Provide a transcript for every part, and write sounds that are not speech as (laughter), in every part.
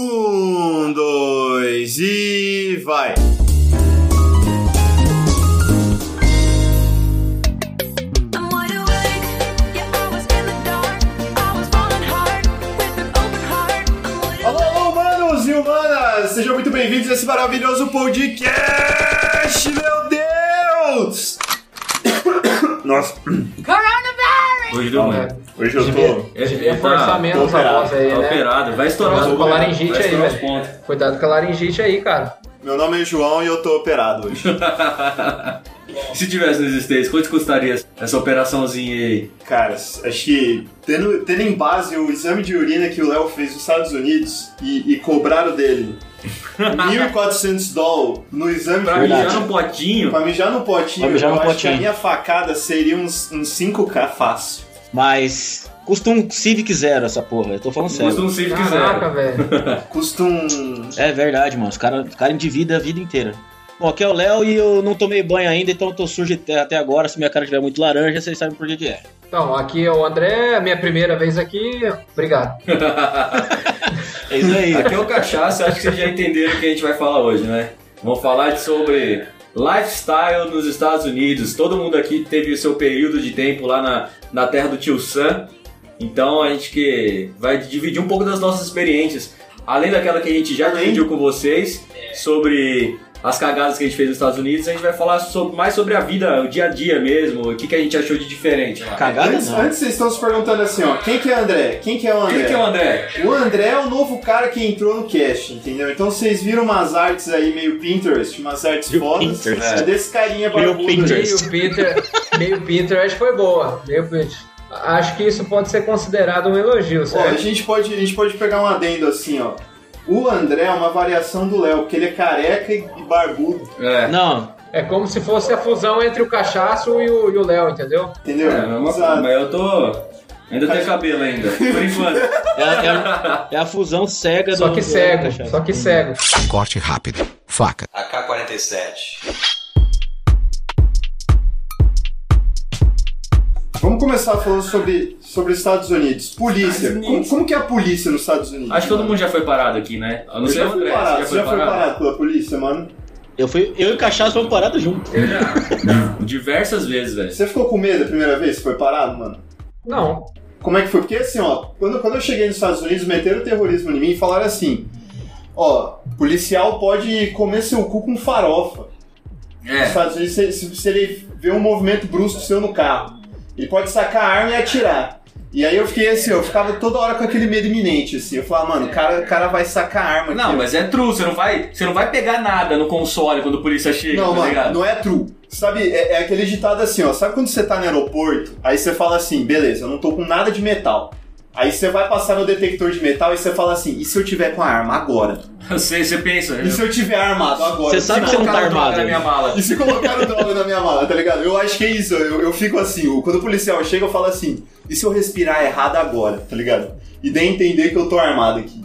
Um, dois e vai! Alô, alô, humanos e humanas! Sejam muito bem-vindos a esse maravilhoso podcast, meu Deus! (coughs) Nossa, Hoje deu ruim. hoje eu tô... Esse Devia forçar menos a operado, voz aí, tá né? operado. Vai estourar Cuidado com a laringite aí, velho. Cuidado com a laringite aí, cara. Meu nome é João e eu tô operado hoje. (laughs) Se tivesse nos States, quanto custaria essa operaçãozinha aí? Cara, acho que tendo, tendo em base o exame de urina que o Léo fez nos Estados Unidos e, e cobraram dele (laughs) 1.400 dólares no exame Pra de mijar urina. no potinho, Pra mijar no potinho, Pra mijar eu no acho potinho. que a minha facada seria uns, uns 5k fácil. Mas custa um Civic Zero essa porra, eu tô falando custa sério. um Civic Caraca, Zero. velho. (laughs) Custa um. É verdade, mano. Os caras cara endividam a vida inteira. Bom, aqui é o Léo e eu não tomei banho ainda, então eu tô sujo de terra até agora. Se minha cara tiver muito laranja, vocês sabem por que que é. Então, aqui é o André, minha primeira vez aqui. Obrigado. (laughs) É isso aí. Aqui é o Cachaça, acho que vocês já entenderam o que a gente vai falar hoje, né? Vamos falar sobre lifestyle nos Estados Unidos. Todo mundo aqui teve o seu período de tempo lá na, na terra do tio Sam. Então a gente que vai dividir um pouco das nossas experiências. Além daquela que a gente já dividiu com vocês sobre as cagadas que a gente fez nos Estados Unidos, a gente vai falar sobre- mais sobre a vida, o dia a dia mesmo, o que, que a gente achou de diferente lá. Cagada Antes, antes vocês estão se perguntando assim, ó, quem que é o André? Quem que é o André? Quem que é o André? O André é o novo cara que entrou no cast, entendeu? Então vocês viram umas artes aí meio Pinterest, umas artes Meio fodas. Pinterest. É desse carinha Meio barbudo aí. Pinterest. Meio Peter, meio Pinterest foi boa. Meio Pinterest. Acho que isso pode ser considerado um elogio, Ó, a certo? gente pode, a gente pode pegar um adendo assim, ó. O André é uma variação do Léo, porque ele é careca e barbudo, É. Não, É como se fosse a fusão entre o cachaço e o e o Léo, entendeu? entendeu? É, mas, Exato. mas eu tô. Ainda tenho cabelo ainda, por enquanto. é, é- é a fusão cega Só do que do cego, cachaça. só que cego. Corte rápido. Faca. AK-47. Vamos começar falando sobre, sobre Estados Unidos. Polícia. Estados Como, Unidos. como que é a polícia nos Estados Unidos? Acho que todo mundo já foi parado aqui, né? Eu não Eu sei já o fui André, parado. você já foi parado? parado pela polícia, mano? Eu, fui, eu e o cachaça fomos parados juntos. Eu já. Diversas vezes, velho. Você ficou com medo a primeira vez que foi parado, mano? Não. Como é que foi? Porque assim, ó, quando, quando eu cheguei nos Estados Unidos, meteram terrorismo em mim e falaram assim: ó, policial pode comer seu cu com farofa. Nos É. Estados Unidos, se, se- se ele vê um movimento brusco seu no carro, ele pode sacar a arma e atirar. E aí eu fiquei assim, eu ficava toda hora com aquele medo iminente, assim. Eu falava, mano, o cara, o cara vai sacar a arma aqui. Não, mas é true, você não vai, você não vai pegar nada no console quando a polícia chega, Não, tá mano, ligado? não é true. Sabe, é, é aquele ditado assim, ó. Sabe quando você tá no aeroporto, aí você fala assim, beleza, eu não tô com nada de metal. Aí você vai passar no detector de metal e você fala assim, e se eu tiver com a arma agora? (laughs) Você, você pensa. E se eu tiver armado agora? Você sabe que você não tá armado. na minha mala. E se colocaram droga na minha mala, tá ligado? Eu acho que é isso, eu, eu fico assim, o- quando o policial chega, eu falo assim, e se eu respirar errado agora, tá ligado? E daí entender que eu tô armado aqui.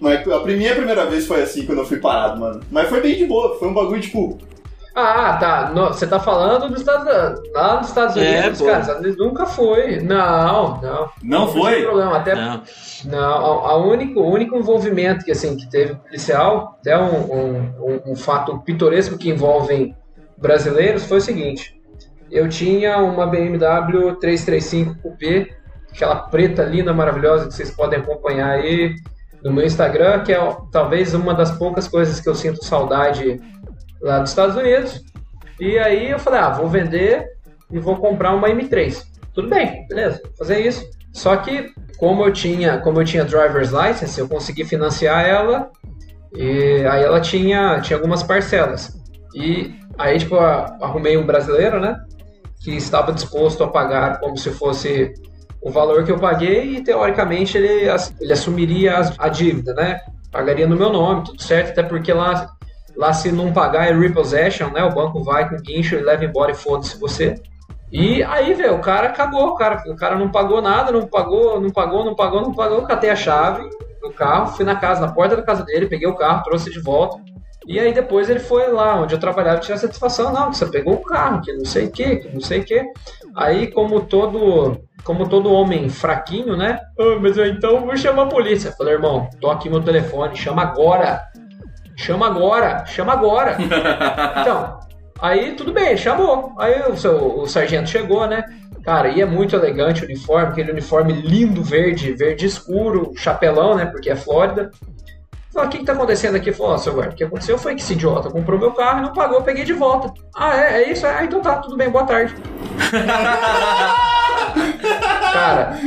Mas a minha primeira vez foi assim, quando eu fui parado, mano. Mas foi bem de boa, foi um bagulho, tipo, Ah, tá. Você tá falando dos Estados Lá nos Estados É, Unidos, pô. cara. Estados Unidos nunca foi. Não, não. Não tem foi? problema. Até Não. Não, a, único, o único envolvimento que, assim, que teve policial, até um, um, um, um fato pitoresco que envolve brasileiros, foi o seguinte. Eu tinha uma BMW 335 Coupé, aquela preta linda, maravilhosa, que vocês podem acompanhar aí no meu Instagram, que é talvez uma das poucas coisas que eu sinto saudade lá dos Estados Unidos. E aí eu falei, ah, vou vender e vou comprar uma M3. Tudo bem, beleza, vou fazer isso. Só que como eu tinha, como eu tinha driver's license, eu consegui financiar ela e aí ela tinha, tinha algumas parcelas. E aí tipo arrumei um brasileiro, né, que estava disposto a pagar como se fosse o valor que eu paguei e teoricamente ele, ele assumiria as- a dívida, né? Pagaria no meu nome, tudo certo, até porque lá lá se não pagar é repossession, né? O banco vai com guincho e leva embora e foda-se você. E aí, velho, o cara cagou, o cara, o cara não pagou nada, não pagou, não pagou, não pagou, não pagou, catei a chave do carro, fui na casa, na porta da casa dele, peguei o carro, trouxe de volta. E aí depois ele foi lá onde eu trabalhava tirar satisfação, não, que você pegou o carro, que não sei o que, que não sei o que. Aí como todo como todo homem fraquinho, né? Ah, mas eu, então eu vou chamar a polícia. Eu falei, irmão, tô aqui meu telefone, chama agora. Chama agora, chama agora. (laughs) Então, aí tudo bem, chamou. Aí o, seu- o sargento chegou, né? Cara, e é muito elegante o uniforme, aquele uniforme lindo, verde, verde escuro, chapelão, né? Porque é Flórida. Falei, o que que tá acontecendo aqui? Falou, ó, seu guarda, o que aconteceu foi que esse idiota comprou meu carro e não pagou, eu peguei de volta. Ah, é? É isso? Ah, então tá, tudo bem, boa tarde. (laughs) Cara,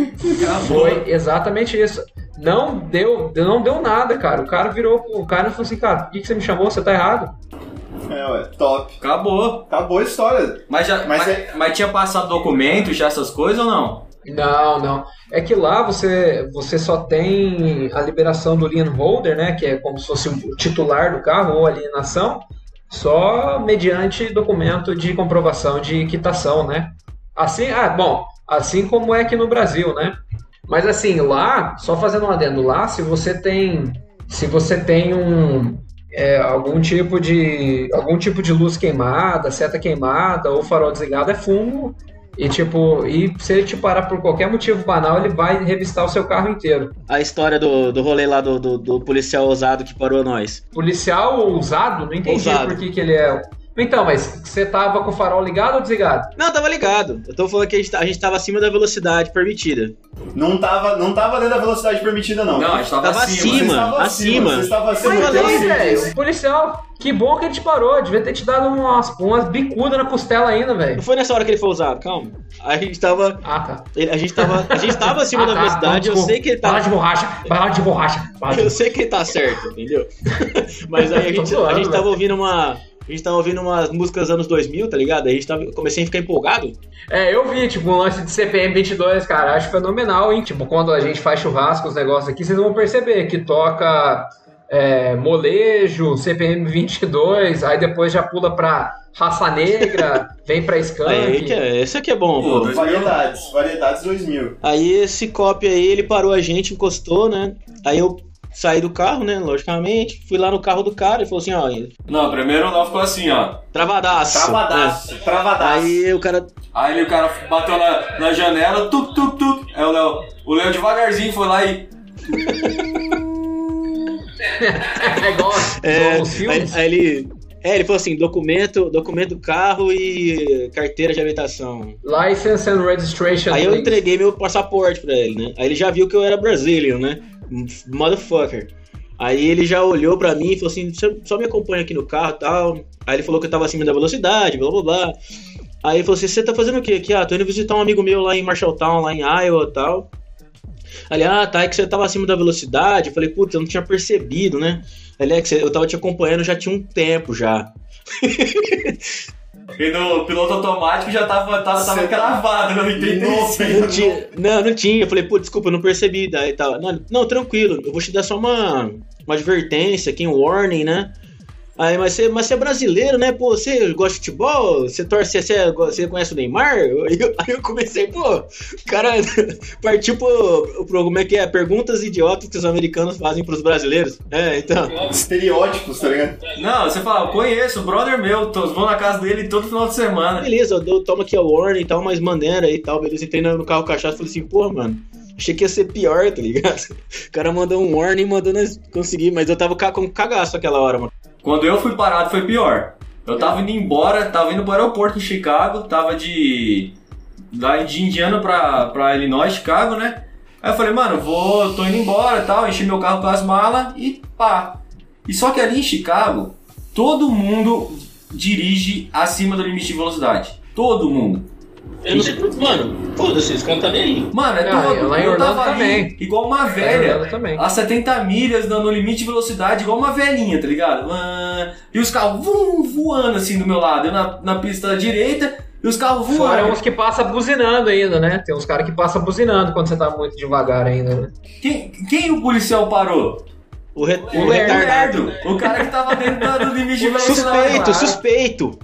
foi exatamente isso. Não deu, não deu nada, cara. O cara virou pro cara e falou assim, cara, por que, que você me chamou? Você tá errado. É, ué, top. Acabou. Acabou a história. Mas, já, Mas mas, é- mas tinha passado documento, já essas coisas ou não? Não, não. É que lá você, você só tem a liberação do lien holder, né? Que é como se fosse o titular do carro ou alienação, só mediante documento de comprovação de quitação, né? Assim, ah, bom, assim como é aqui no Brasil, né? Mas assim, lá, só fazendo um adendo lá, se você tem. Se você tem um. é, algum tipo de. algum tipo de luz queimada, seta queimada ou farol desligado, é fumo. E tipo, e se ele te parar por qualquer motivo banal, ele vai revistar o seu carro inteiro. A história do, do rolê lá do, do, do policial ousado que parou nós. Policial ousado, não entendi Ousado. por que, que ele é. Então, mas você tava com o farol ligado ou desligado? Não, tava ligado. Eu tô falando que a gente, tá- a gente tava acima da velocidade permitida. Não tava, não tava dentro da velocidade permitida, não. Não, a gente tava, Tava acima. acima. Acima. Acima. Mas aí, certeza. velho, policial, que bom que ele te parou. Devia ter te dado umas, umas bicudas na costela ainda, velho. Não foi nessa hora que ele foi ousado, calma. A gente tava. Ah, tá. ele- A gente tava, a gente tava acima Ah, da tá, velocidade, não, eu sei que ele Bala tá. de borracha, bala de borracha. Bala de... Eu sei que ele tá certo, entendeu? (laughs) Mas aí a gente, zoando, a gente tava ouvindo uma. A gente tava ouvindo umas músicas anos 2000, tá ligado? Aí a gente tava, comecei a ficar empolgado. É, eu vi, tipo, um lance de CPM 22, cara, acho fenomenal, hein? Tipo, quando a gente faz churrasco, os negócios aqui, vocês vão perceber que toca é, molejo, CPM 22, aí depois já pula pra raça negra, (laughs) vem pra Aí, skunk. que é, esse aqui é bom, Pô, pô. Variedades, variedades 2000. Aí esse cop aí, ele parou a gente, encostou, né? Aí eu saí do carro, né? Logicamente. Fui lá no carro do cara e falou assim, ó, Não, primeiro o Léo ficou assim, ó. travadaço. Travadaço, É. travadaço. Aí o cara. Aí o cara bateu na, na janela, tuk, tuk, tuk. Aí o Léo, o Léo devagarzinho foi lá e. É igual, É, aí, filmes. aí ele. É, ele falou assim, documento, documento do carro e carteira de habitação. License and Registration. Aí eu entreguei meu passaporte pra ele, né? Aí ele já viu que eu era brasileiro, né? Motherfucker. Aí ele já olhou pra mim e falou assim: "Só- me acompanha aqui no carro tal. Aí ele falou que eu tava acima da velocidade, blá blá blá. Aí ele falou assim: você tá fazendo o quê aqui? Ah, tô indo visitar um amigo meu lá em Marshalltown, lá em Iowa tal. Ele, ah, tá, é que você tava acima da velocidade. Eu falei, putz, eu não tinha percebido, né? Ele é que você- eu tava te acompanhando já tinha um tempo já. (laughs) E no piloto automático já tava, tava, tava Você tá- cravado, não entendi. Não tinha, não, não tinha. Eu falei, pô, desculpa, eu não percebi. Daí tal. Não, não, tranquilo, eu vou te dar só uma, uma advertência aqui, um warning, né? Aí, mas você, mas você é brasileiro, né? Pô, você gosta de futebol? Você torce, você, você conhece o Neymar? Aí (laughs) eu, aí eu comecei, pô, o cara (laughs) partiu pro, pro. Como é que é? Perguntas idiotas que os americanos fazem pros brasileiros. É, então. Estereótipos, tá ligado? Não, você fala, eu conheço, o brother meu, tô, vou na casa dele todo final de semana. Beleza, eu dou, toma aqui a warning e tal, mas maneira aí e tal, beleza. Entrei no carro cachaça e falei assim, porra, mano. Achei que ia ser pior, tá ligado? (laughs) O cara mandou um warning e mandou nós conseguir, mas eu tava com cagaço aquela hora, mano. Quando eu fui parado foi pior. Eu tava indo embora, tava indo pro aeroporto em Chicago, tava de. lá de Indiana pra, pra Illinois, Chicago, né? Aí eu falei, mano, vou, tô indo embora e tal, enchi meu carro com as malas e pá. E só que ali em Chicago, todo mundo dirige acima do limite de velocidade. Todo mundo. Eu não sei por Mano, foda-se, esse cara tá nem aí. Mano, é Ah, todo lá em eu Orlando tava ali, também. igual uma velha. Também. A 70 milhas dando limite de velocidade, igual uma velhinha, tá ligado? E os carros vum, voando assim do meu lado. Eu na, na pista da direita e os carros Fora voando. uns que passa buzinando ainda, né? Tem uns caras que passam buzinando quando você tá muito devagar ainda, né? Quem, quem o policial parou? O, re- o O retardado. Lerdo. O cara que tava dentro do limite de velocidade. Suspeito, suspeito.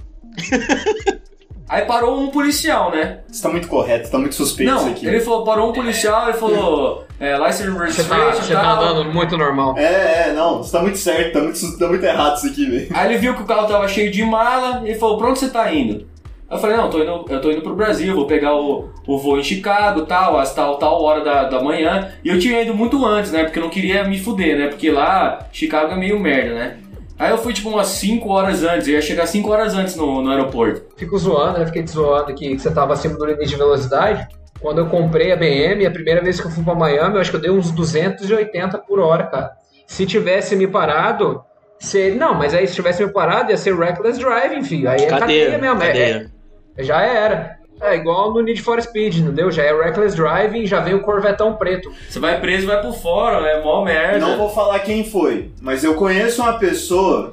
Aí parou um policial, né? Você tá muito correto, tá muito suspeito Não, isso aqui. ele falou, parou um policial, ele falou, é, license Você tá, você tá tal. andando muito normal. É, é, não, você tá muito certo, tá muito, tá muito errado isso aqui, velho. Aí ele viu que o carro tava cheio de mala e falou, pra onde você tá indo? Eu falei, não, eu tô indo, eu tô indo pro Brasil, vou pegar o, o voo em Chicago, tal, às tal, tal hora da, da manhã. E eu tinha ido muito antes, né? Porque eu não queria me fuder, né? Porque lá, Chicago é meio merda, né? Aí eu fui tipo umas 5 horas antes, eu ia chegar 5 horas antes no, no aeroporto. Fico zoando, né? Fiquei te zoando que, que você tava acima do limite de velocidade. Quando eu comprei a BM, a primeira vez que eu fui pra Miami, eu acho que eu dei uns 280 por hora, cara. Se tivesse me parado, seria. Não, mas aí se tivesse me parado, ia ser reckless driving, filho. Aí é cadeia, Cadeia, mesmo. é- cadeia. é- já era. É igual no Need for Speed, entendeu? Já é reckless driving, já vem o Corvetão preto. Você vai preso e vai pro fórum, é mó merda. Não vou falar quem foi, mas eu conheço uma pessoa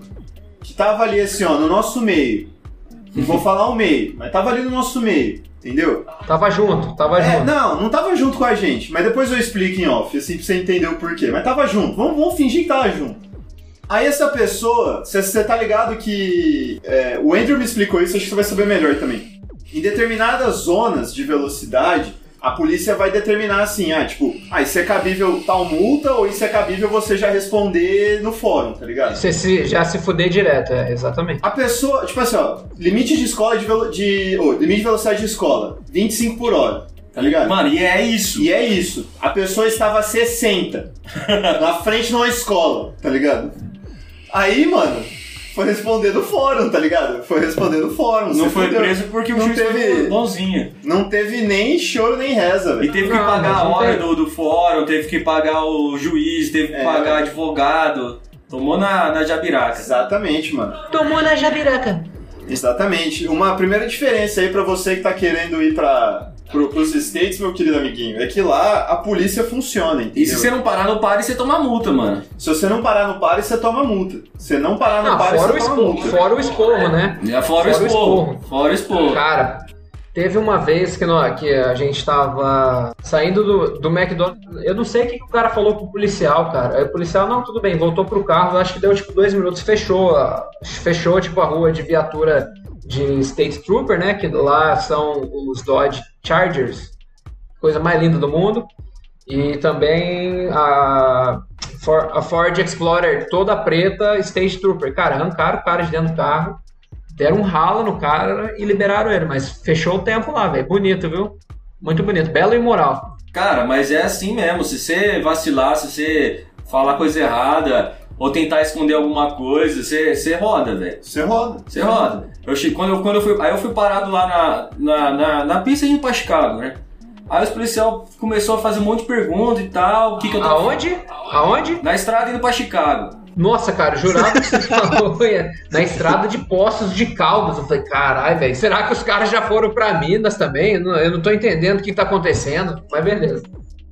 que tava ali assim, ó, no nosso meio. Não vou falar o meio, mas tava ali no nosso meio, entendeu? Tava junto, tava É, junto. não, não tava junto com a gente, mas depois eu explico em off, assim, pra você entender o porquê. Mas tava junto, vamos, vamos fingir que tava junto. Aí essa pessoa, você tá ligado que. é, o Andrew me explicou isso, acho que você vai saber melhor também. Em determinadas zonas de velocidade, a polícia vai determinar assim, ah, tipo, ah, isso é cabível tal multa ou isso é cabível você já responder no fórum, tá ligado? Você se- já se fuder direto, é, exatamente. A pessoa, tipo assim, ó, limite de escola de, velo, de ô, limite de velocidade de escola, 25 por hora, tá ligado? Mano, e é isso. E é isso. A pessoa estava a 60 (laughs) na frente de uma escola, tá ligado? Aí, mano, foi responder no fórum, tá ligado? Foi responder no fórum. Não você foi fudeu. preso porque o não juiz teve, foi bonzinho. não teve nem choro nem reza, E velho. teve que Não, pagar a hora do, do fórum, teve que pagar o juiz, teve que É. pagar advogado. Tomou na, na jabiraca. Exatamente, mano. Tomou na jabiraca. Exatamente. Uma primeira diferença aí pra você que tá querendo ir para pro, pros States, meu querido amiguinho, é que lá a polícia funciona, entendeu? E se você não parar no pare, você toma multa, mano. Se você não parar no pare, você toma multa. Se não parar no Ah, pare, fora o você toma esporro, multa. fora o esporro, né? É fora, o Fora o esporro. esporro. Fora o esporro. Cara, teve uma vez que, nó- que a gente tava saindo do, do McDonald's. Eu não sei o que, que o cara falou pro policial, cara. Aí o policial, não, tudo bem, voltou pro carro. Acho que deu tipo dois minutos, fechou. a- Fechou, tipo, a rua de viatura de State Trooper, né? Que lá são os Dodge Chargers. Coisa mais linda do mundo. E também a, For- a Ford Explorer toda preta, State Trooper. Cara, arrancaram o cara de dentro do carro. Deram um ralo no cara e liberaram ele, mas fechou o tempo lá, velho. Bonito, viu? Muito bonito. Belo e moral. Cara, mas é assim mesmo. Se você vacilar, se você falar coisa errada ou tentar esconder alguma coisa, você, roda, velho. Você roda. Você roda. Eu quando, eu, quando eu fui. Aí eu fui parado lá na, na, na, na pista indo pra Chicago, né? Aí os policial começou a fazer um monte de pergunta e tal. O que, que eu tava Aonde? Aonde? Na estrada indo pra Chicago. Nossa, cara, jurava que você falou na estrada de Poços de Caldas. Eu falei, caralho, velho, será que os caras já foram pra Minas também? Eu não, eu não tô entendendo o que tá acontecendo, mas beleza.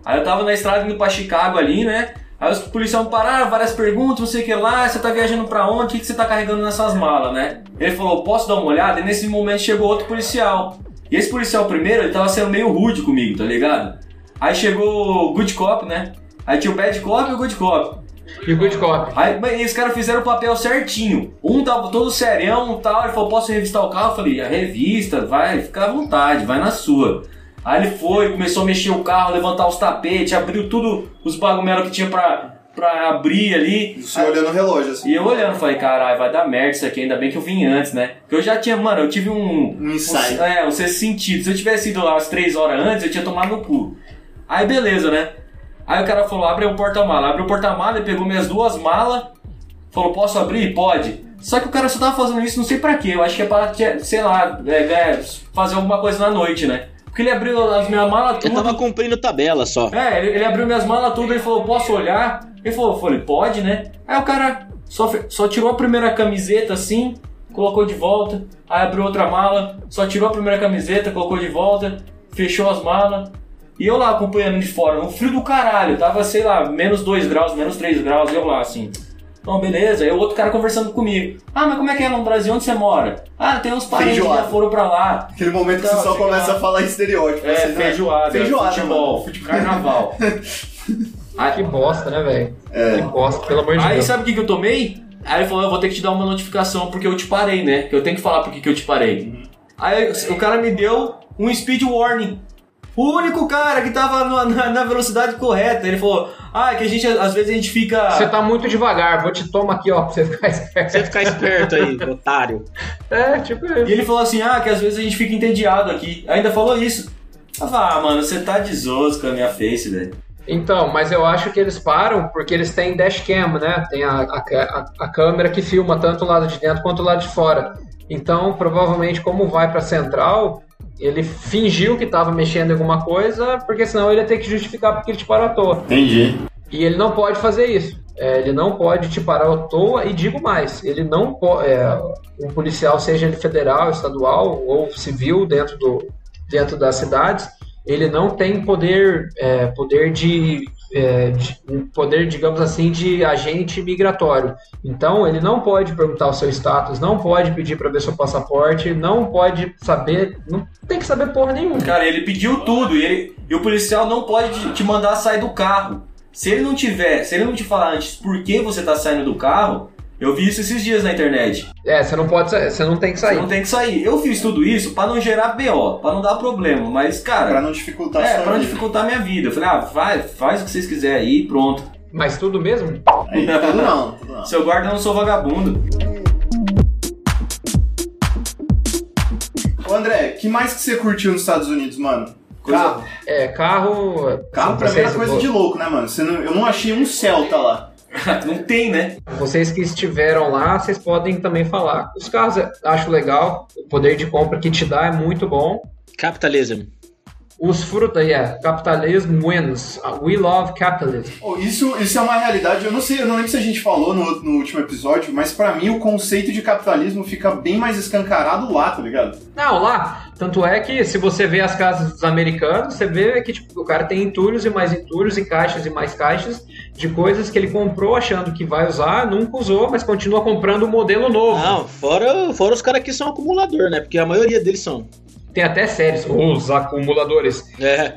Aí eu tava na estrada indo pra Chicago ali, né? Aí os policiais pararam, várias perguntas, não sei o que lá, você tá viajando pra onde? O que, que você tá carregando nessas malas, né? Ele falou, posso dar uma olhada? E nesse momento chegou outro policial. E esse policial primeiro, ele tava sendo meio rude comigo, tá ligado? Aí chegou o Good Cop, né? Aí tinha o Bad Cop e o Good Cop. E o Good Cop? Aí mas, e os caras fizeram o papel certinho. Um tava todo serião e tal. Ele falou: Posso revistar o carro? Eu falei: A revista, vai, fica à vontade, vai na sua. Aí ele foi, começou a mexer o carro, levantar os tapetes, abriu tudo os bagulho que tinha pra, pra abrir ali. Você olhando o relógio, assim. E eu olhando, falei, caralho, vai dar merda isso aqui, ainda bem que eu vim antes, né? Porque eu já tinha, mano, eu tive um. Um insight. Um, é, um sexto sentido. Se eu tivesse ido lá umas três horas antes, eu tinha tomado no cu. Aí beleza, né? Aí o cara falou, abre o porta-mala. Abriu o porta-mala, ele pegou minhas duas malas, falou, posso abrir? Pode. Só que o cara só tava fazendo isso, não sei pra quê. Eu acho que é pra, sei lá, é, é, fazer alguma coisa na noite, né? Porque ele abriu as minhas malas Eu tudo. tava cumprindo tabela só. É, ele, ele abriu minhas malas tudo, ele falou, posso olhar? Ele falou, eu falei, pode, né? Aí o cara só, só tirou a primeira camiseta assim, colocou de volta, aí abriu outra mala, só tirou a primeira camiseta, colocou de volta, fechou as malas. E eu lá acompanhando de fora, um frio do caralho, tava, sei lá, menos 2 graus, menos 3 graus, e eu lá assim. Então, beleza. Aí o outro cara conversando comigo. Ah, mas como é que é lá no Brasil? Onde você mora? Ah, tem uns parentes que já Feijoada. foram pra lá. Aquele momento que Então, você só sei começa lá. a falar estereótipo. É, assim, né? feijoada, Feijoada, futebol, mano. carnaval. (laughs) Ah, que bosta, né, velho? É. Que bosta, pelo amor de Aí Deus. sabe o que, que eu tomei? Aí ele falou, eu vou ter que te dar uma notificação porque eu te parei, né? Que eu tenho que falar por que que eu te parei. Aí o cara me deu um speed warning. O único cara que tava na, na- na velocidade correta. Ele falou: Ah, que a gente, às vezes a gente fica. Você tá muito devagar, vou te tomar aqui, ó, pra você ficar (laughs) esperto. Você ficar esperto aí, otário. É, tipo E ele falou assim: Ah, que às vezes a gente fica entediado aqui. Ainda falou isso. Eu falei, ah, mano, você tá de zoos com a minha face, velho. Então, mas eu acho que eles param porque eles têm dashcam, né? Tem a, a, a- a câmera que filma tanto o lado de dentro quanto o lado de fora. Então, provavelmente, como vai pra central, ele fingiu que tava mexendo em alguma coisa, porque senão ele ia ter que justificar porque ele te parou à toa. Entendi. E ele não pode fazer isso. É, ele não pode te parar à toa e digo mais, ele não pode. um policial, seja ele federal, estadual ou civil dentro, do, dentro das cidades, ele não tem poder, é, poder de, é, de- um poder, digamos assim, de agente migratório. Então ele não pode perguntar o seu status, não pode pedir para ver seu passaporte, não pode saber, não tem que saber porra nenhuma. Cara, ele pediu tudo e, ele, e o policial não pode te- mandar sair do carro. Se ele não tiver, se ele não te falar antes por que você tá saindo do carro, eu vi isso esses dias na internet. É, você não pode, você não tem que Você sair. não tem que sair. Eu fiz tudo isso pra não gerar BO, pra não dar problema, mas cara, Pra não dificultar é, sua pra não dificultar a minha vida. Eu falei, ah, vai, faz o que vocês quiserem aí e pronto. Mas tudo mesmo? Aí, tudo não, tudo não. (laughs) Seu guarda eu não sou vagabundo. Ô André, que mais que você curtiu nos Estados Unidos, mano? Coisa- Carro. É, carro. Carro pra mim era coisa de louco, né, mano? Você não- eu não achei um Celta lá. (laughs) não tem, né? Vocês que estiveram lá, vocês podem também falar. Os carros eu acho legal, o poder de compra que te dá é muito bom. Capitalism. Os frutos, é, capitalism wins. We love capitalism. Oh, isso, isso é uma realidade, eu não sei, eu não lembro se a gente falou no, no último episódio, mas pra mim o conceito de capitalismo fica bem mais escancarado lá, tá ligado? Não, lá. Tanto é que se você vê as casas dos americanos, você vê que tipo, o cara tem entulhos e mais entulhos e caixas e mais caixas de coisas que ele comprou achando que vai usar, nunca usou, mas continua comprando um modelo novo. Não, fora, fora os caras que são acumulador, né? Porque a maioria deles são. Tem até séries, os acumuladores. É.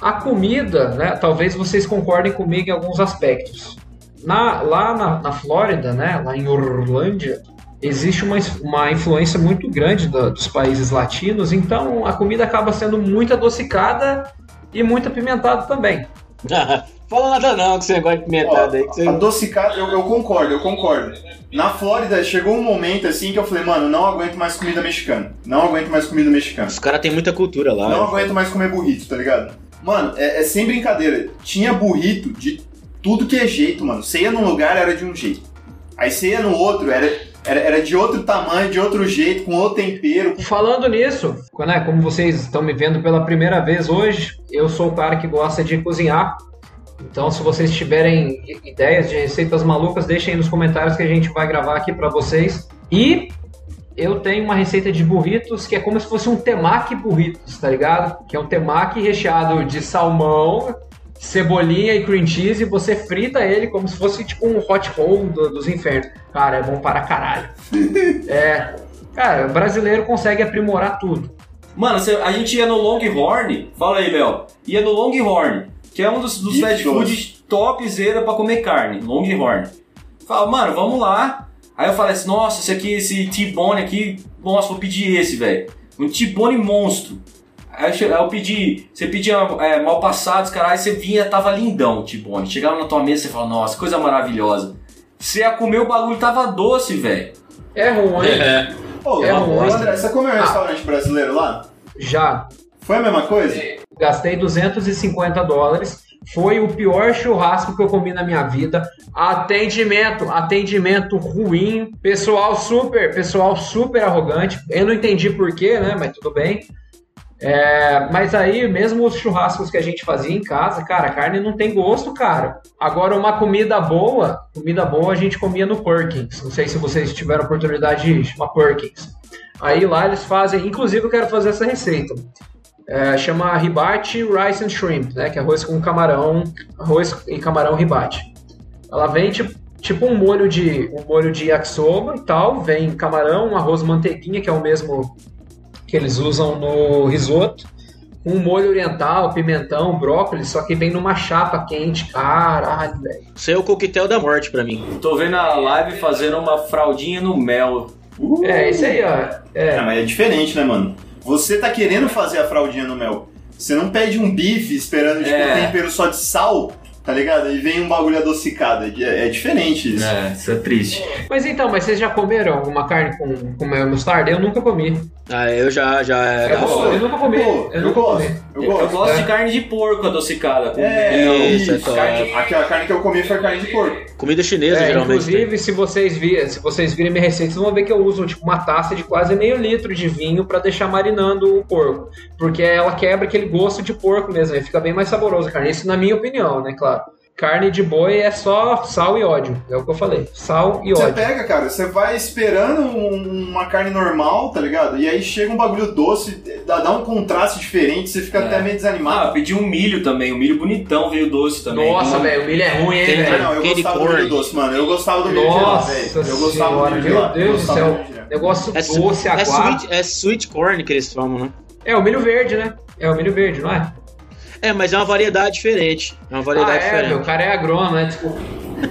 A comida, né? Talvez vocês concordem comigo em alguns aspectos. Na- lá na, na Flórida, né? Lá em Orlândia, existe uma, uma influência muito grande da- dos países latinos, então a comida acaba sendo muito adocicada e muito apimentada também. (laughs) Fala nada não, que você gosta de pimentado aí. Que você... Adocicado, eu, eu concordo, eu concordo. Na Flórida chegou um momento assim que eu falei, mano, não aguento mais comida mexicana. Não aguento mais comida mexicana. Os caras têm muita cultura lá. Não aguento mais comer burrito, tá ligado? Mano, é, é sem brincadeira. Tinha burrito de tudo que é jeito, mano. Você ia num lugar, era de um jeito. Aí você ia no outro, era, era, era de outro tamanho, de outro jeito, com outro tempero. Falando nisso, né, como vocês estão me vendo pela primeira vez hoje, eu sou o cara que gosta de cozinhar. Então, se vocês tiverem ideias de receitas malucas, deixem aí nos comentários que a gente vai gravar aqui para vocês. E eu tenho uma receita de burritos que é como se fosse um temaki burritos, tá ligado? Que é um temaki recheado de salmão, cebolinha e cream cheese e você frita ele como se fosse tipo um hot roll do- dos infernos. Cara, é bom para caralho. (laughs) é, cara, o brasileiro consegue aprimorar tudo. Mano, a gente ia no Longhorn, fala aí, Léo. Ia no Longhorn, que é um dos, dos fast food topzera pra comer carne. Longhorn. Fala, mano, vamos lá. Aí eu falei assim, nossa, esse aqui, esse T-Bone aqui, nossa, vou pedir esse, velho. Um T-Bone monstro. Aí eu, aí eu pedi, você pedia é, mal passados, caralho, você vinha, tava lindão o T-Bone. Chegava na tua mesa, você falava, nossa, coisa maravilhosa. Você ia comer o bagulho, tava doce, velho. É ruim, É. Ô, É ô, um André, você comeu um Ah. restaurante brasileiro lá? já. Foi a mesma coisa? Gastei 250 dólares. Foi o pior churrasco que eu comi na minha vida. Atendimento, atendimento ruim. Pessoal super, pessoal super arrogante. Eu não entendi porquê, né? Mas tudo bem. É, mas aí, mesmo os churrascos que a gente fazia em casa, cara, a carne não tem gosto, cara. Agora, uma comida boa, comida boa a gente comia no Perkins. Não sei se vocês tiveram oportunidade de ir, chama Perkins. Aí lá eles fazem, inclusive eu quero fazer essa receita. É, chama ribate rice and shrimp, né? Que é arroz com camarão, arroz e camarão ribate. Ela vem tipo, tipo um molho de um molho de yakisoba e tal, vem camarão, arroz manteiguinha, que é o mesmo que eles usam no risoto, um molho oriental, pimentão, brócolis, só que vem numa chapa quente. Caralho, velho. Isso é o coquetel da morte pra mim. Tô vendo a live fazendo uma fraldinha no mel. Uh. É, isso aí, ó. É, É. mas é diferente, né, mano? Você tá querendo fazer a fraldinha no mel. Você não pede um bife esperando, tipo, É. um tempero só de sal, tá ligado? E vem um bagulho adocicado. É, é diferente isso. É, isso é triste. Mas então, mas vocês já comeram alguma carne com, com mel mostarda? Eu nunca comi. Ah, eu já, já Eu, era. vou- eu nunca comi. Eu nunca gosto. comi. Eu Eu gosto. gosto é. de carne de porco adocicada. Com É, isso, é. Carne- aquela carne que eu comi foi carne de porco. Comida chinesa, É, geralmente. tem. inclusive, se vocês, virem, se vocês virem minha receita, vocês vão ver que eu uso tipo, uma taça de quase meio litro de vinho pra deixar marinando o porco. Porque ela quebra aquele gosto de porco mesmo, e fica bem mais saboroso a carne. Isso na minha opinião, né, claro. Carne de boi é só sal e ódio. É o que eu falei. Sal e Você ódio. pega, cara, você vai esperando um- uma carne normal, tá ligado? E aí chega um bagulho doce, dá, dá um contraste diferente, você fica É. até meio Ah, desanimado. pedi um milho também. O milho bonitão veio doce também. Nossa, Hum. velho, o milho é ruim, hein, Ah, velho? não, eu gostava do corn. milho doce, mano. Eu gostava do milho de lá, Nossa velho. Eu gostava senhora, do milho de meu. Deus eu do céu. do. Negócio É, doce, é, aguado. sweet, é sweet corn que eles falam, né? É o milho verde, né? É o milho verde, não é? É, mas é uma variedade diferente. É uma Ah, variedade é, diferente. meu, o cara é agrônomo, né? Desculpa.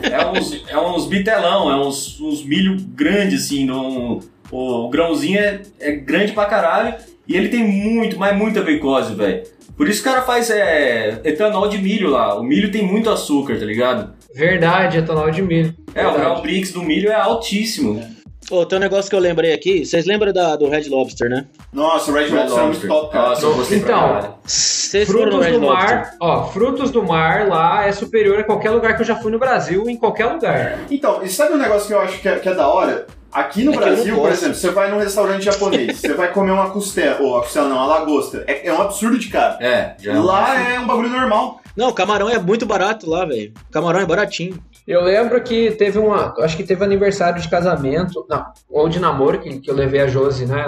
É uns, é uns bitelão, é uns, uns milho grandes, assim. No, o grãozinho é, é grande pra caralho. E ele tem muito, mas muita glicose, velho. Por isso o cara faz é, etanol de milho lá. O milho tem muito açúcar, tá ligado? Verdade, etanol de milho. É, o Verdade. grau Brix do milho é altíssimo. Ô, tem um negócio que eu lembrei aqui. Vocês lembram da, do Red Lobster, né? Nossa, o Red Red Lobster é muito top, cara. Nossa, eu gostei pra Então. Vocês foram no Frutos Red do Lobster? mar, ó, frutos do mar lá é superior a qualquer lugar que eu já fui no Brasil, em qualquer lugar. Então, e sabe um negócio que eu acho que é, que é da hora? Aqui no É Brasil, por exemplo, você vai num restaurante japonês, você vai comer uma costela, ou a costela não, a lagosta. É, é um absurdo de caro. É, já Lá é um bagulho normal. Não, camarão é muito barato lá, velho. Camarão é baratinho. Eu lembro que teve uma. Acho que teve aniversário de casamento, não, ou de namoro, que, que eu levei a Josi, né?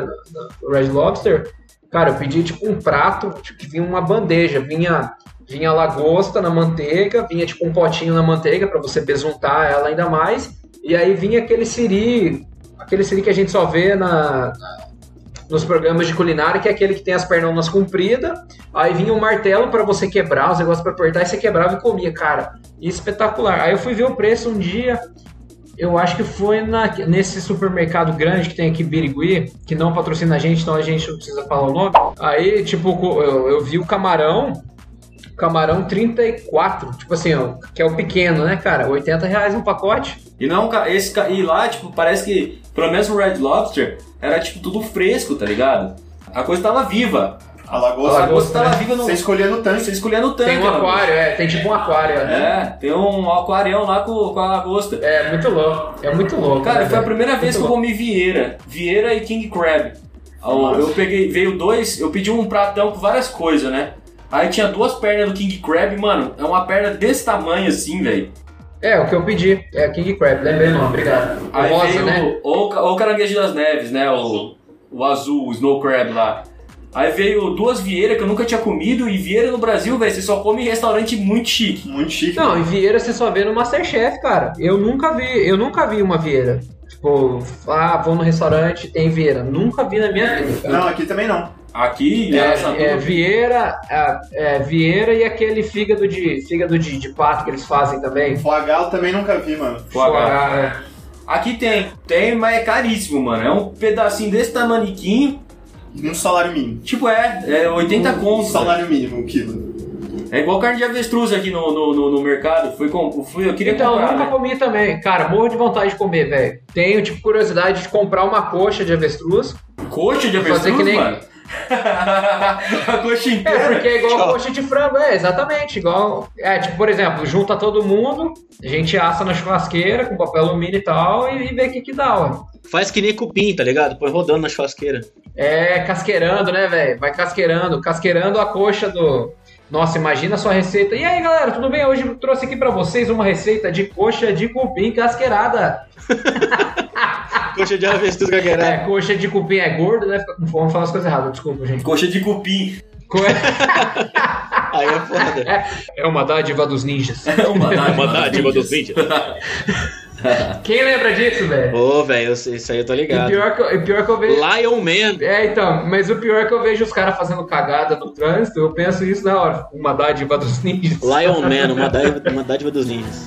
No, Red Lobster. Cara, eu pedi tipo um prato, tipo, que vinha uma bandeja, vinha. Vinha lagosta na manteiga, vinha tipo um potinho na manteiga pra você besuntar ela ainda mais. E aí vinha aquele siri, aquele siri que a gente só vê na- nos programas de culinária, que é aquele que tem as pernas compridas. Aí vinha um martelo pra você quebrar, os negócios pra apertar, e você quebrava e comia, cara. Espetacular. Aí eu fui ver o preço um dia. Eu acho que foi na- nesse supermercado grande que tem aqui Birigui, que não patrocina a gente, então a gente não precisa falar o nome. Aí, tipo, eu, eu vi o camarão, camarão 34, tipo assim, ó, que é o pequeno, né, cara? 80 reais um pacote. E não, esse e lá, tipo, parece que, pelo menos no Red Lobster, era tipo tudo fresco, tá ligado? A coisa tava viva. A lagosta, A lagosta, coisa tava né? viva no. você escolhia no tanque. Você escolhia no tanque. Tem um aquário, é, tem tipo um aquário, né? É, tem um aquarião lá com, com a lagosta. É, muito louco. É muito louco. Cara, né, foi a primeira vez que eu Muito comi Vieira. Vieira e King Crab. Nossa. Eu peguei, veio dois, eu pedi um pratão com várias coisas, né? Aí tinha duas pernas do King Crab, mano, é uma perna desse tamanho assim, velho. É, o que eu pedi. É King Crab, lembrei o nome, obrigado. O Aí rosa, veio né? ou, ou o caranguejo das neves, né? O, o azul, o Snow Crab lá. Aí veio duas vieiras que eu nunca tinha comido, e vieira no Brasil, velho, você só come em restaurante muito chique. Muito chique. Não, e Vieira você só vê no Masterchef, cara. Eu nunca vi, eu nunca vi uma Vieira. Tipo, ah, vou no restaurante tem Vieira. Nunca vi na minha vida, cara. Não, aqui também não. Aqui, Araçatuba, É, é, Vieira, é, é, Vieira e aquele fígado de fígado de, de pato que eles fazem também. Flagalo também nunca vi, mano. Foie gras. Foie- Aqui tem, tem, mas é caríssimo, mano. É um pedacinho desse tamaniquinho. Um salário mínimo. Tipo, é, é 80 Um conto. salário mínimo, um quilo. É igual carne de avestruz aqui no, no, no, no mercado. Fui, com, fui, eu queria Então, comprar, nunca né? comi também. Cara, morro de vontade de comer, velho. Tenho, tipo, curiosidade de comprar uma coxa de avestruz. Coxa de Fazer avestruz, que nem- mano? (laughs) a coxa É, inteira? porque é igual Tchau. coxa de frango, é, exatamente. Igual. É, tipo, por exemplo, junta todo mundo, a gente assa na churrasqueira com papel alumínio e tal, e, e vê o que que dá, ó. Faz que nem cupim, tá ligado? Põe rodando na churrasqueira. É, casqueirando, né, velho? Vai casqueirando, casqueirando a coxa do. Nossa, imagina a sua receita. E aí, galera, tudo bem? Hoje eu trouxe aqui pra vocês uma receita de coxa de cupim casqueirada. (laughs) Coxa de avestruz gagueirada. É, coxa de cupim é gordo, né? Fica com fome, fala as coisas erradas, desculpa, gente. Coxa de cupim. Co- (laughs) Aí é foda. É uma dádiva dos ninjas. É uma dádiva, (laughs) Uma dádiva dos ninjas. Quem lembra disso, velho? Ô, velho, isso aí eu tô E ligado. pior que, eu- e pior que eu vejo. Lion Man. É, então, mas o pior é que eu vejo os caras fazendo cagada no trânsito, eu penso isso na hora. Uma dádiva dos ninjas. Lion Man, uma dádiva, uma dádiva dos ninjas.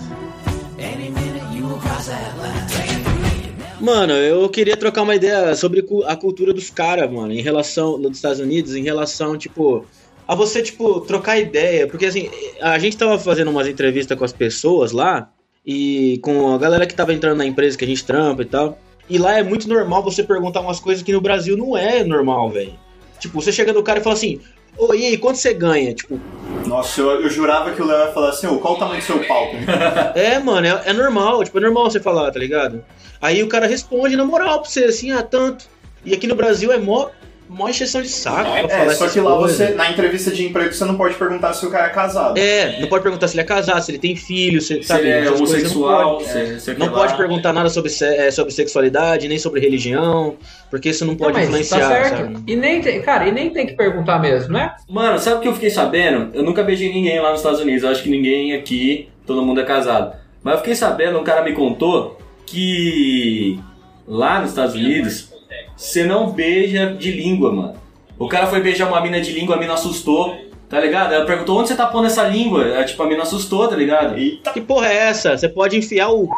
Mano, eu queria trocar uma ideia sobre a cultura dos caras, mano, em relação dos Estados Unidos, em relação, tipo, a você, tipo, trocar ideia. Porque, assim, a gente tava fazendo umas entrevistas com as pessoas lá, e com a galera que tava entrando na empresa que a gente trampa e tal. E lá é muito normal você perguntar umas coisas que no Brasil não é normal, velho. Tipo, você chega no cara e fala assim, ô, e aí, quanto você ganha? Tipo, Nossa, eu, eu jurava que o Léo ia falar assim, ô, qual o tamanho do seu pau? (laughs) É, mano, é, é normal, tipo, é normal você falar, tá ligado? Aí o cara responde na moral pra você, assim, ah, tanto. E aqui no Brasil é mó, mó encheção de saco É, falar só que lá você, na entrevista de emprego, você não pode perguntar se o cara é casado. É, não pode perguntar se ele é casado, se ele tem filho, se, Se sabe? ele é homossexual, Não pode, se- sei não pode perguntar nada sobre, se- é, sobre sexualidade, nem sobre religião, porque isso não pode Não, mas influenciar, tá certo. sabe? E nem tem, cara, e nem tem que perguntar mesmo, né? Mano, sabe o que eu fiquei sabendo? Eu nunca beijei ninguém lá nos Estados Unidos. Eu acho que ninguém aqui, todo mundo é casado. Mas eu fiquei sabendo, um cara me contou que lá nos Estados Unidos você não beija de língua, mano. O cara foi beijar uma mina de língua, a mina assustou, tá ligado? Ela perguntou onde você tá pondo essa língua? Aí, tipo, a mina assustou, tá ligado? Eita, Que porra é essa? Você pode enfiar o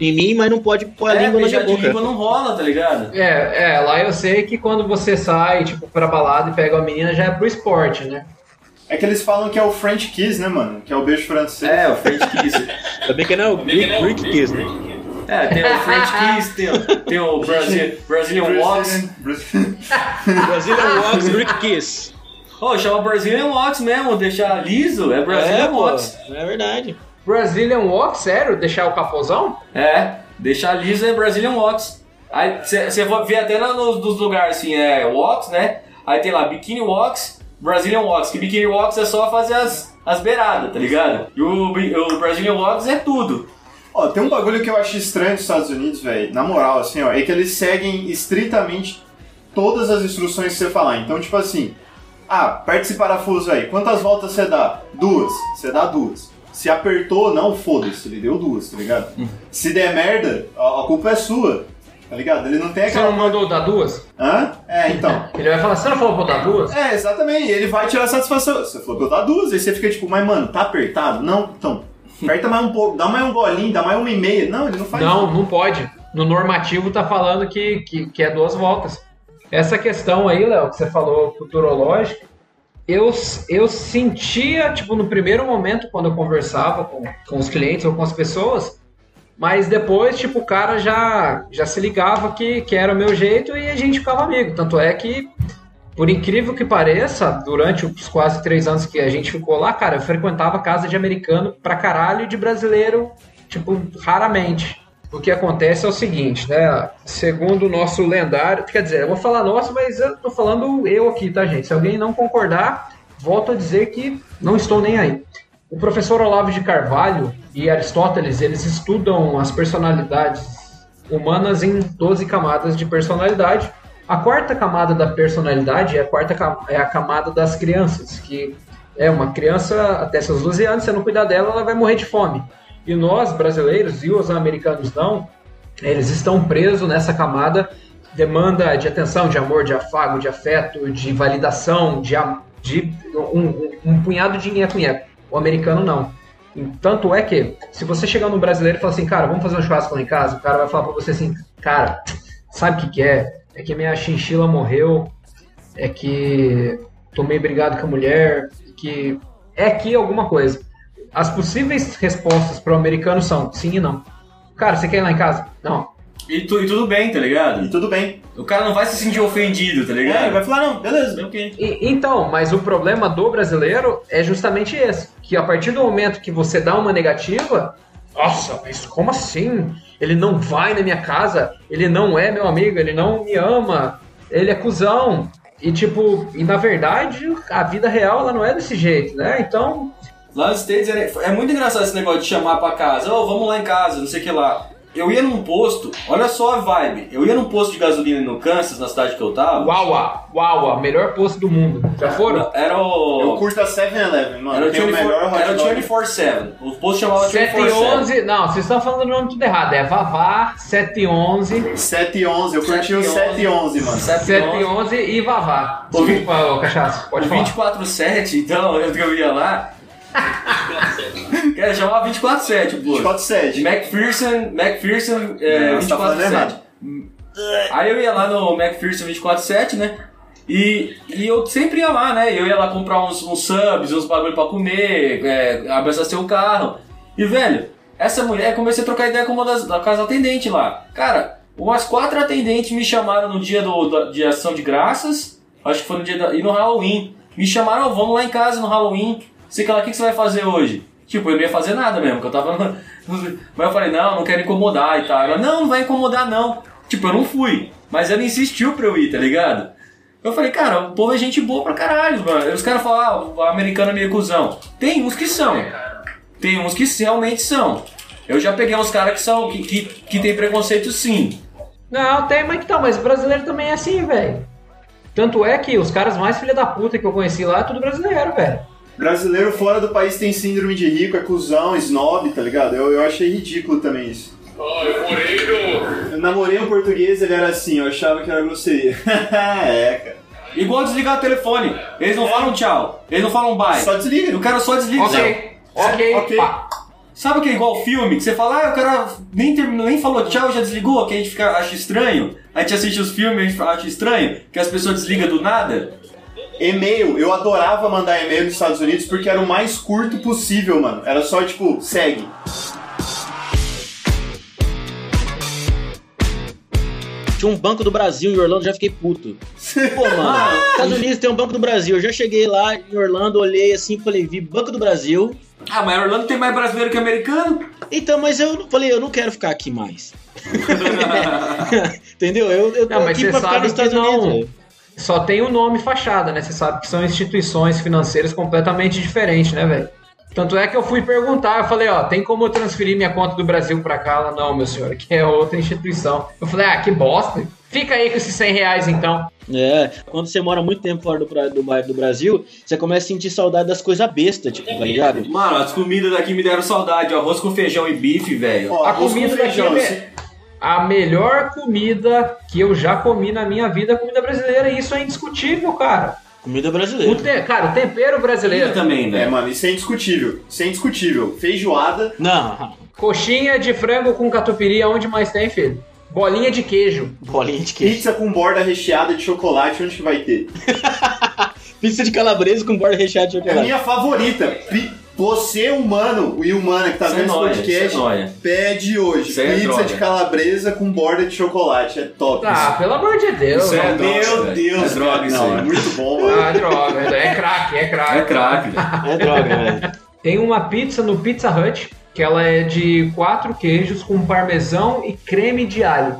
em mim, mas não pode pôr a é, língua na beijar minha de boca. língua não rola, tá ligado? É, é, lá eu sei que quando você sai, tipo, pra balada e pega uma menina, já é pro esporte, né? é que eles falam que é o French Kiss, né, mano? Que é o beijo francês. É, o French Kiss. Também que não é o Greek, Greek Kiss, né? É, tem o French Kiss, tem, o- tem o Brasil, Brazilian Walks. Brazilian- Walks, Greek Kiss. Oh, chama Brazilian Walks mesmo, deixar liso, é Brazilian É, pô, Walks. é verdade. Brazilian Walk, sério? Deixar o capozão? É, deixar liso é Brazilian Walks. Aí você vê até na- nos, nos lugares assim, é Walks, né? Aí tem lá Bikini Walks, Brazilian Walks. Que Bikini Walks é só fazer as, as beiradas, tá ligado? E o, bi- o Brazilian Walks é tudo. Ó, tem um bagulho que eu acho estranho dos Estados Unidos, velho, na moral, assim, ó, é que eles seguem estritamente todas as instruções que você falar. Então, tipo assim, ah, aperta esse parafuso aí, quantas voltas você dá? Duas. Você dá duas. Se apertou, não, foda-se, ele deu duas, tá ligado? Se der merda, a, culpa é sua, tá ligado? Ele não tem Você aquela... não mandou dar duas? Hã? É, então. Ele vai falar, você não falou pra eu dar duas? É, exatamente. Ele vai tirar satisfação. Você falou que eu dar duas, aí você fica tipo, mas mano, tá apertado? Não, então. Aperta mais um pouco, dá mais um golinho, dá mais uma e meia. Não, ele não faz Não, não pode. No normativo tá falando que, que, que é duas voltas. Essa questão aí, Léo, que você falou futurológica, eu, eu sentia, tipo, no primeiro momento, quando eu conversava com, com os clientes ou com as pessoas, mas depois, tipo, o cara já, já se ligava que, que era o meu jeito e a gente ficava amigo. Tanto é que, por incrível que pareça, durante os quase três anos que a gente ficou lá, cara, eu frequentava casa de americano pra caralho e de brasileiro, tipo, raramente. O que acontece é o seguinte, né? Segundo o nosso lendário, quer dizer, eu vou falar nosso, mas eu tô falando eu aqui, tá, gente? Se alguém não concordar, volto a dizer que não estou nem aí. O professor Olavo de Carvalho e Aristóteles, eles estudam as personalidades humanas em 12 camadas de personalidade. A quarta camada da personalidade é a quarta é a camada das crianças, que é uma criança até seus 12 anos, se não cuidar dela, ela vai morrer de fome. E nós, brasileiros, e os americanos não, eles estão presos nessa camada, demanda de atenção, de amor, de afago, de afeto, de validação, de, de um, um- um punhado de nheco-nheco. O americano não. E Tanto é que, se você chegar no brasileiro e falar assim, cara, vamos fazer um churrasco lá em casa, o cara vai falar pra você assim, cara, sabe o que, que é? É que minha chinchila morreu, é que tomei brigado com a mulher, que é que alguma coisa. As possíveis respostas para o americano são sim e não. Cara, você quer ir lá em casa? Não. E, tu- e tudo bem, tá E ligado? tudo bem. O cara não vai se sentir ofendido, tá É, ele ligado? vai falar, não, beleza. Ok. E- então, mas o problema do brasileiro é justamente esse. Que a partir do momento que você dá uma negativa, nossa, mas como assim? Ele não vai na minha casa, ele não é meu amigo, ele não me ama, ele é cuzão. E tipo, e na verdade, a vida real ela não é desse jeito, né? Então, Lá nos é, é muito engraçado esse negócio de chamar pra casa. Ô, vamos lá em casa, não sei o que lá. Eu ia num posto, olha só a vibe. Eu ia num posto de gasolina no Kansas, na cidade que eu tava. Wawa, Wawa, melhor posto do mundo. Já foram? Era o. Eu curto a 7-Eleven, mano. Era o que é o melhor 24 era o dog. 24-7. O posto chamava 7 e 24-7. 11, não, vocês estão falando o nome tudo errado. É Vavá, 7 e 11, 7 e 11, eu curti o 7 e 11, mano. 7 e 11 e Vavá. Desculpa, ô, pode O falar. 24-7, então, eu ia lá. Cara, chamava 24-7 o posto. 24 7. McPherson, McPherson, é, Não, você tá falando 24-7. errado. Aí eu ia lá no McPherson 247, né? E, e eu sempre ia lá, né? Eu ia lá comprar uns, uns subs, uns bagulho pra comer, é, abastecer o carro. E, velho, essa mulher, comecei a trocar ideia com uma das, da casa atendente lá. Cara, umas quatro atendentes me chamaram no dia do, da- de ação de graças, acho que foi no dia da, e no Halloween. Me chamaram, vamos lá em casa no Halloween. Sei que lá, o que, que você vai fazer hoje? Tipo, eu não ia fazer nada mesmo, que eu tava. Mas eu falei, não, não quero incomodar e tal. Ela, não, não vai incomodar não. Tipo, eu não fui. Mas ela insistiu pra eu ir, tá ligado? Eu falei, cara, o povo é gente boa pra caralho, mano. Os caras falam, ah, o americano é meio cuzão. Tem uns que são. Tem uns que realmente são. Eu já peguei uns caras que são. que, que, que tem preconceito sim. Não, tem, mas então, mas brasileiro também é assim, velho. Tanto é que os caras mais filha da puta que eu conheci lá é tudo brasileiro, velho. Brasileiro fora do país tem síndrome de rico, é cuzão, snob, tá ligado? Eu, eu achei ridículo também isso. Eu namorei um português, ele era assim, eu achava que era grosseria. (laughs) é, cara. Igual desligar o telefone. Eles não falam tchau. Eles não falam bye. Só desliga. O cara só desliga. Ok, ok, ok. pá. Sabe que é igual filme? Que você fala, ah, o cara nem terminou, nem falou tchau, já desligou, que a gente fica, acha estranho. A gente assiste os filmes e a gente acha estranho, que as pessoas desligam do nada. E-mail, eu adorava mandar e-mail nos Estados Unidos porque era o mais curto possível, mano. Era só tipo, segue. Tinha um Banco do Brasil em Orlando, já fiquei puto. Pô, mano, (laughs) Estados Unidos tem um Banco do Brasil. Eu já cheguei lá em Orlando, olhei assim, falei, vi Banco do Brasil. Ah, mas Orlando tem mais brasileiro que americano? Então, mas eu falei, eu não quero ficar aqui mais. (laughs) (laughs) Entendeu? Eu, eu tô Não, aqui pra ficar nos Estados não. Unidos. Só tem o nome fachada, né? Você sabe que são instituições financeiras completamente diferentes, né, velho? Tanto é que eu fui perguntar, eu falei, ó, tem como eu transferir minha conta do Brasil pra cá? Ela, não, meu senhor, aqui é outra instituição. Eu falei, ah, que bosta. Fica aí com esses 100 reais, então. É, quando você mora muito tempo fora do, do, do Brasil, você começa a sentir saudade das coisas bestas, tipo, tá ligado? Mano, as comidas daqui me deram saudade. Arroz com feijão e bife, velho. A arroz com comida daqui feijão, é. A melhor comida que eu já comi na minha vida é comida brasileira. E isso é indiscutível, cara. Comida O brasileira. te- Cara, o tempero brasileiro. também, É, velho. mano, isso é indiscutível. Isso é indiscutível. Feijoada. Não, Coxinha de frango com catupiry, aonde mais tem, filho? Bolinha de queijo. bolinha de queijo. Pizza com borda recheada de chocolate, onde que vai ter? (laughs) Pizza de calabresa com borda recheada de É a chocolate. minha favorita. Pi- Você, humano e humana que tá Isso é vendo esse nóia, podcast, isso é nóia. pede hoje Isso aí é pizza droga. de calabresa com borda de chocolate. É top. Ah, pelo amor de Deus. Isso é droga, Meu velho. Deus, É droga isso Não, é muito bom, mano. Ah, droga. É craque, é craque. É craque. É droga, velho. Tem uma pizza no Pizza Hut, que ela é de quatro queijos com parmesão e creme de alho.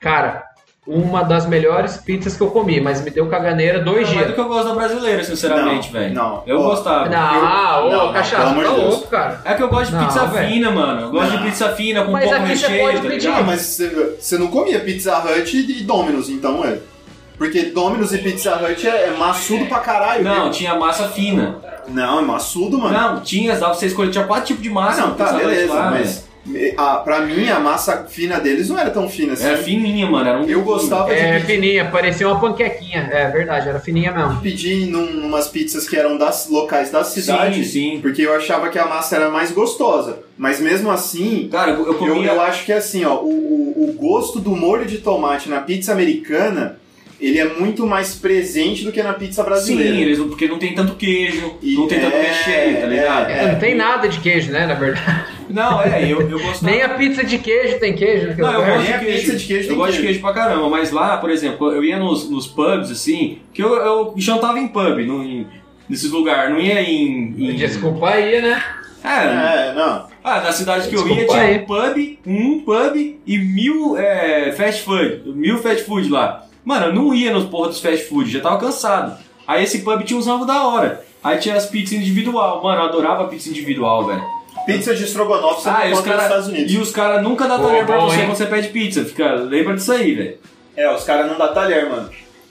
Cara, uma das melhores pizzas que eu comi, mas me deu caganeira dois Não, mas do dias. que eu gosto da brasileira, sinceramente, Não, velho. não. Eu Ó, gostava. Não, ô, Não, não, cachaça, tá louco, cara. É que eu gosto de Não, pizza velho. fina, mano. Eu gosto Não. de pizza fina com Mas pouco aqui você recheio, pode tá pedir. Ah, mas você você não comia Pizza Hut e Domino's, então, é? Porque Domino's e Pizza Hut é, é maçudo pra caralho. Não, viu? tinha massa fina. Não, é maçudo, mano. Não, tinha, dava pra você escolher. Tinha quatro tipos de Ah, massa. não, no tá, beleza, lá, mas a, pra mim a massa fina deles não era tão fina assim. Era fininha, mano. Era um Eu gostava É de pedir, fininha, parecia uma panquequinha. É verdade, era fininha mesmo. pedir num, numas pizzas que eram das locais da cidade, Sim, sim. porque eu achava que a massa era mais gostosa. Mas mesmo assim, Cara, eu, eu eu, comia. eu acho que é assim, ó, o, o, o gosto do molho de tomate na pizza americana, ele é muito mais presente do que na pizza brasileira. Sim, eles, porque não tem tanto queijo, E não tem tanto é, recheio, tá ligado? é. não tem nada de queijo, né, na verdade. Não, é, eu, eu gostava. (laughs) Nem a pizza de queijo tem queijo. né, Não, eu gosto. gosto de queijo. pizza de queijo eu gosto de queijo. queijo pra caramba, mas lá, por exemplo, eu ia nos, nos pubs, assim, que eu, eu jantava em pub, no, em, nesses lugares, não ia em. em Desculpa aí, né? É, É, não. ah, na cidade que eu ia tinha um pub, um pub e mil é, fast food, mil fast food lá. Mano, eu não ia nos porra dos fast food, já tava cansado. Aí esse pub tinha uns rangos da hora. Aí tinha as pizzas individual. Mano, eu adorava pizza individual, velho. Pizza de estrogonofe você Ah, não e os encontra nos cara, Estados Unidos. e os caras nunca dão Boa, talher pra você hein? quando você pede pizza. Fica, lembra disso aí, velho. É, os caras não dá talher, mano.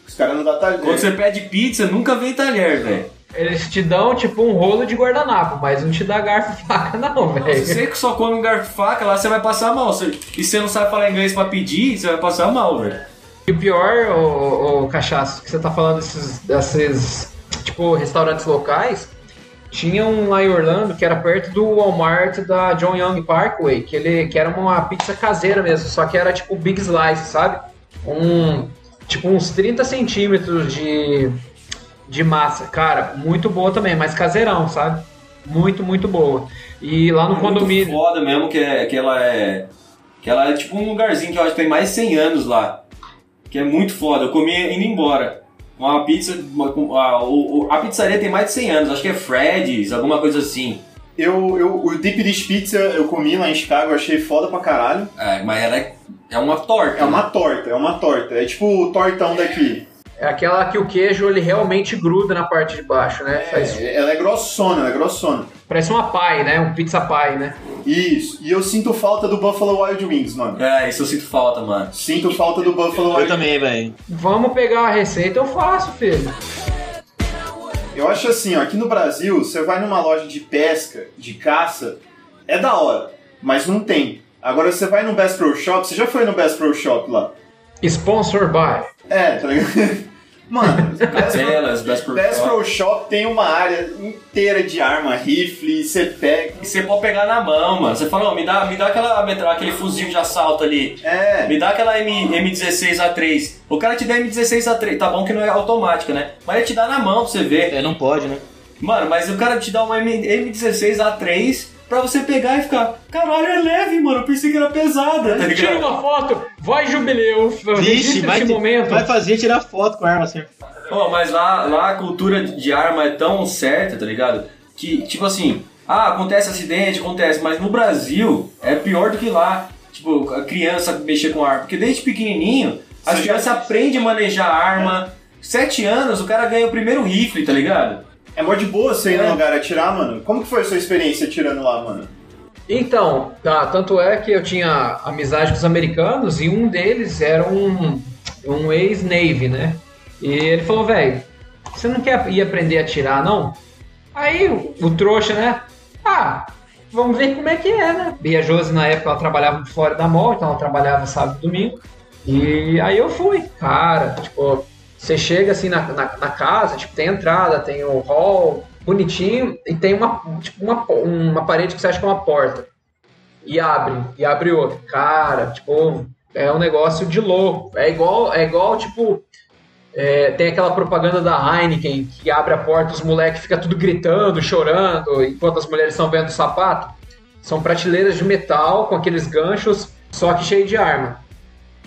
Os caras não dá talher. Quando você pede pizza, nunca vem talher, velho. Eles te dão tipo um rolo de guardanapo, mas não te dá garfo e faca, não, Se velho. você que só come um garfo e faca, lá você vai passar mal. Você- E você não sabe falar inglês pra pedir, você vai passar mal, velho. E o pior, ô, ô, cachaço, que você tá falando desses, desses, tipo, restaurantes locais, Tinha um lá em Orlando que era perto do Walmart da John Young Parkway, que, ele, que era uma pizza caseira mesmo, só que era tipo Big Slice, sabe? Um, tipo uns 30 centímetros de, de massa. Cara, muito boa também, mas caseirão, sabe? Muito, muito boa. E lá no Muito condomínio. foda mesmo, que, é, que ela é. Que ela é tipo um lugarzinho que eu acho que tem mais de 100 anos lá. Que é muito foda. Eu comi indo embora. Uma pizza. uma- a, o- a pizzaria tem mais de 100 anos, acho que é Fred's, alguma coisa assim. Eu, eu, o Deep Dish Pizza eu comi lá em Chicago, achei foda pra caralho. É, mas ela é, é uma torta. É uma torta, é uma torta. É tipo o tortão daqui. É aquela que o queijo ele realmente gruda na parte de baixo, né? Faz- É, ela é grossona, ela é grossona. parece uma pie, né? Um pizza pie, né? Isso. E eu sinto falta do Buffalo Wild Wings, mano. É, isso eu sinto falta, mano. Sinto falta do Buffalo Eu Wild também, velho. Vamos pegar a receita, eu faço, filho. Eu acho assim, ó, aqui no Brasil, você vai numa loja de pesca, de caça, é da hora, mas não tem. Agora você vai no Best Pro Shop, você já foi no Best Pro Shop lá? Sponsor by. É, tá ligado? (laughs) Mano, Best Pro, Belas, Best Pro Best Shop. Pro Shop tem uma área inteira de arma, rifle, você pega. E você pode pegar na mão, mano. Você fala, ó, me dá, me dá aquela, metra- aquele fuzil de assalto ali. É, Me dá aquela M, M16A3. O cara te dá M16A3. Tá bom que não é automática, né? Mas ele te dá na mão pra você ver. É, não pode, né? Mano, mas o cara te dá uma M, M16A3 pra você pegar e ficar. Caralho, é leve, mano. Eu pensei que era pesada, tá Tira uma foto, vai jubileu, Vixe, vai, esse momento. vai fazer tirar foto com a arma assim. Pô, mas lá, lá a cultura de arma é tão certa, tá ligado? Que, tipo assim, ah, acontece acidente, acontece, mas no Brasil é pior do que lá. Tipo, a criança mexer com arma. Porque desde pequenininho, as crianças aprendem a manejar arma. Sete anos, o cara ganha o primeiro rifle, tá ligado? É mó de boa você ir É. no lugar atirar, mano. Como que foi a sua experiência atirando lá, mano? Então, tá, tanto é que eu tinha amizade com os americanos e um deles era um, um ex-Navy, né? E ele falou, velho, você não quer ir aprender a atirar, não? Aí o, o trouxa, né? Ah, vamos ver como é que é, né? E a Josi, na época, ela trabalhava fora da mall, então ela trabalhava sábado e domingo. E aí eu fui, cara, tipo, você chega assim na, na, na casa, tipo, tem entrada, tem o hall, bonitinho, e tem uma, tipo, uma, uma parede que você acha que é uma porta. E abre, e abre outra. Cara, tipo, é um negócio de louco. É igual, é igual, tipo, é, tem aquela propaganda da Heineken que abre a porta, os moleques ficam tudo gritando, chorando, enquanto as mulheres estão vendo o sapato. São prateleiras de metal com aqueles ganchos, só que cheio de arma.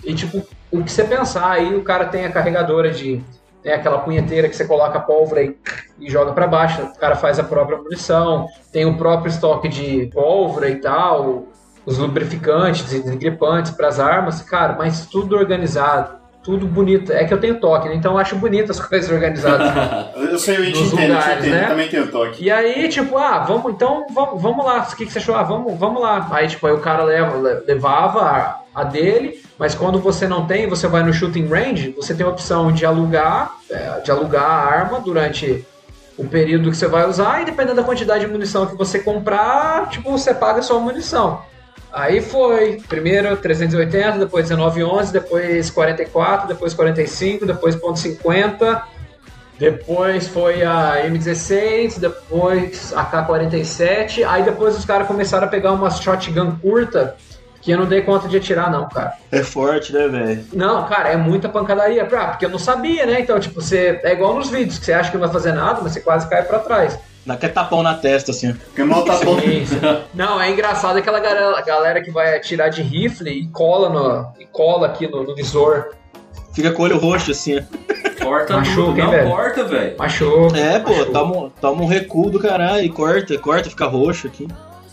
E tipo, o que você pensar, aí o cara tem a carregadora de. Tem aquela punheteira que você coloca a pólvora e, e joga pra baixo. O cara faz a própria munição, tem o próprio estoque de pólvora e tal, os lubrificantes e gripantes para as armas, cara, mas tudo organizado, tudo bonito. É que eu tenho toque, né? então eu acho bonito as (laughs) coisas organizadas. (laughs) Eu sei, eu te entendo, eu te lugares, entendo, né? eu também tenho toque. E aí, tipo, ah, vamos, então, vamos, vamos lá. O que, que você achou? Ah, vamos, vamos lá. Aí, tipo, aí o cara leva, le- levava a, dele, mas quando você não tem, você vai no shooting range, você tem a opção de alugar, é, de alugar a arma durante o período que você vai usar, e dependendo da quantidade de munição que você comprar, tipo, você paga a sua munição. Aí foi, primeiro 380, depois 1911, depois 44, depois 45, depois ponto .50, depois foi a M16, depois a K-47, aí depois os caras começaram a pegar umas shotgun curta que eu não dei conta de atirar não, cara. É forte, né, velho? Não, cara, é muita pancadaria, pra, porque eu não sabia, né? Então, tipo, você é igual nos vídeos, que você acha que não vai fazer nada, mas você quase cai pra trás. Dá até tapão na testa, assim. Porque mal bom. Sim, sim. Não, é engraçado aquela galera, galera que vai atirar de rifle e cola, no, e cola aqui no, no visor. Fica com o olho roxo, assim. ó. Corta Machuca, tudo, não velho? corta, velho. Machuca. É, pô, machuca. toma, um- toma um recuo do caralho e corta, corta, fica roxo aqui.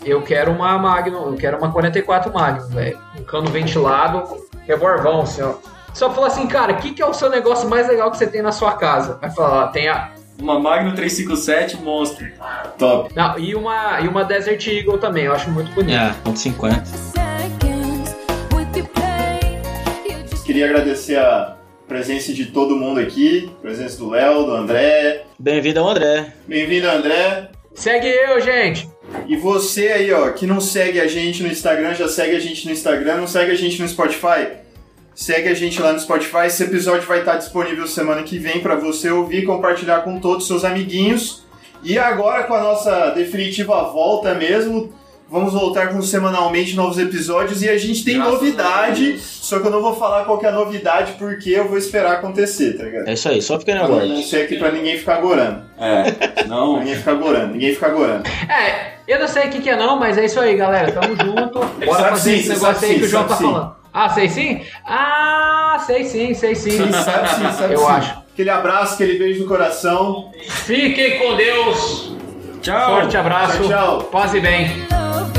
Eu quero uma Magnum, eu quero uma 44 Magnum, velho. Um cano ventilado, revolvão, assim, ó. Só falar assim, cara, o que, que é o seu negócio mais legal que você tem na sua casa? Vai falar, ó, tem a. Uma Magnum 357 monstro. Top. Não, e uma, e uma Desert Eagle também, eu acho muito bonito. É, ponto 50. Seconds with your play. You just Queria agradecer a presença de todo mundo aqui, presença do Léo, do André. Bem-vindo ao André. Bem-vindo, André. Segue eu, gente! E você aí, ó, que não segue a gente no Instagram, já segue a gente no Instagram, não segue a gente no Spotify? Segue a gente lá no Spotify. Esse episódio vai estar disponível semana que vem para você ouvir e compartilhar com todos os seus amiguinhos. E agora, com a nossa definitiva volta mesmo, vamos voltar com semanalmente novos episódios e a gente tem Graças novidade, só que eu não vou falar qual que é a novidade porque eu vou esperar acontecer, tá ligado? É isso aí, só fica na não guarda. ser aqui pra ninguém ficar gorando. É, Pra não. ninguém ficar gorando, ninguém ficar gorando. É, eu não sei o que, que é não, mas é isso aí, galera. Tamo (laughs) junto. Ele Bora sabe fazer sim, esse negócio sabe aí sim, que o João tá sim. falando. Ah, sei sim? Ah, sei sim, sei sim. Sabe sim, sabe Eu sim. acho. Aquele abraço, aquele beijo no coração. Fiquem com Deus. Tchau. Forte abraço. Tchau, tchau. Paz e bem. love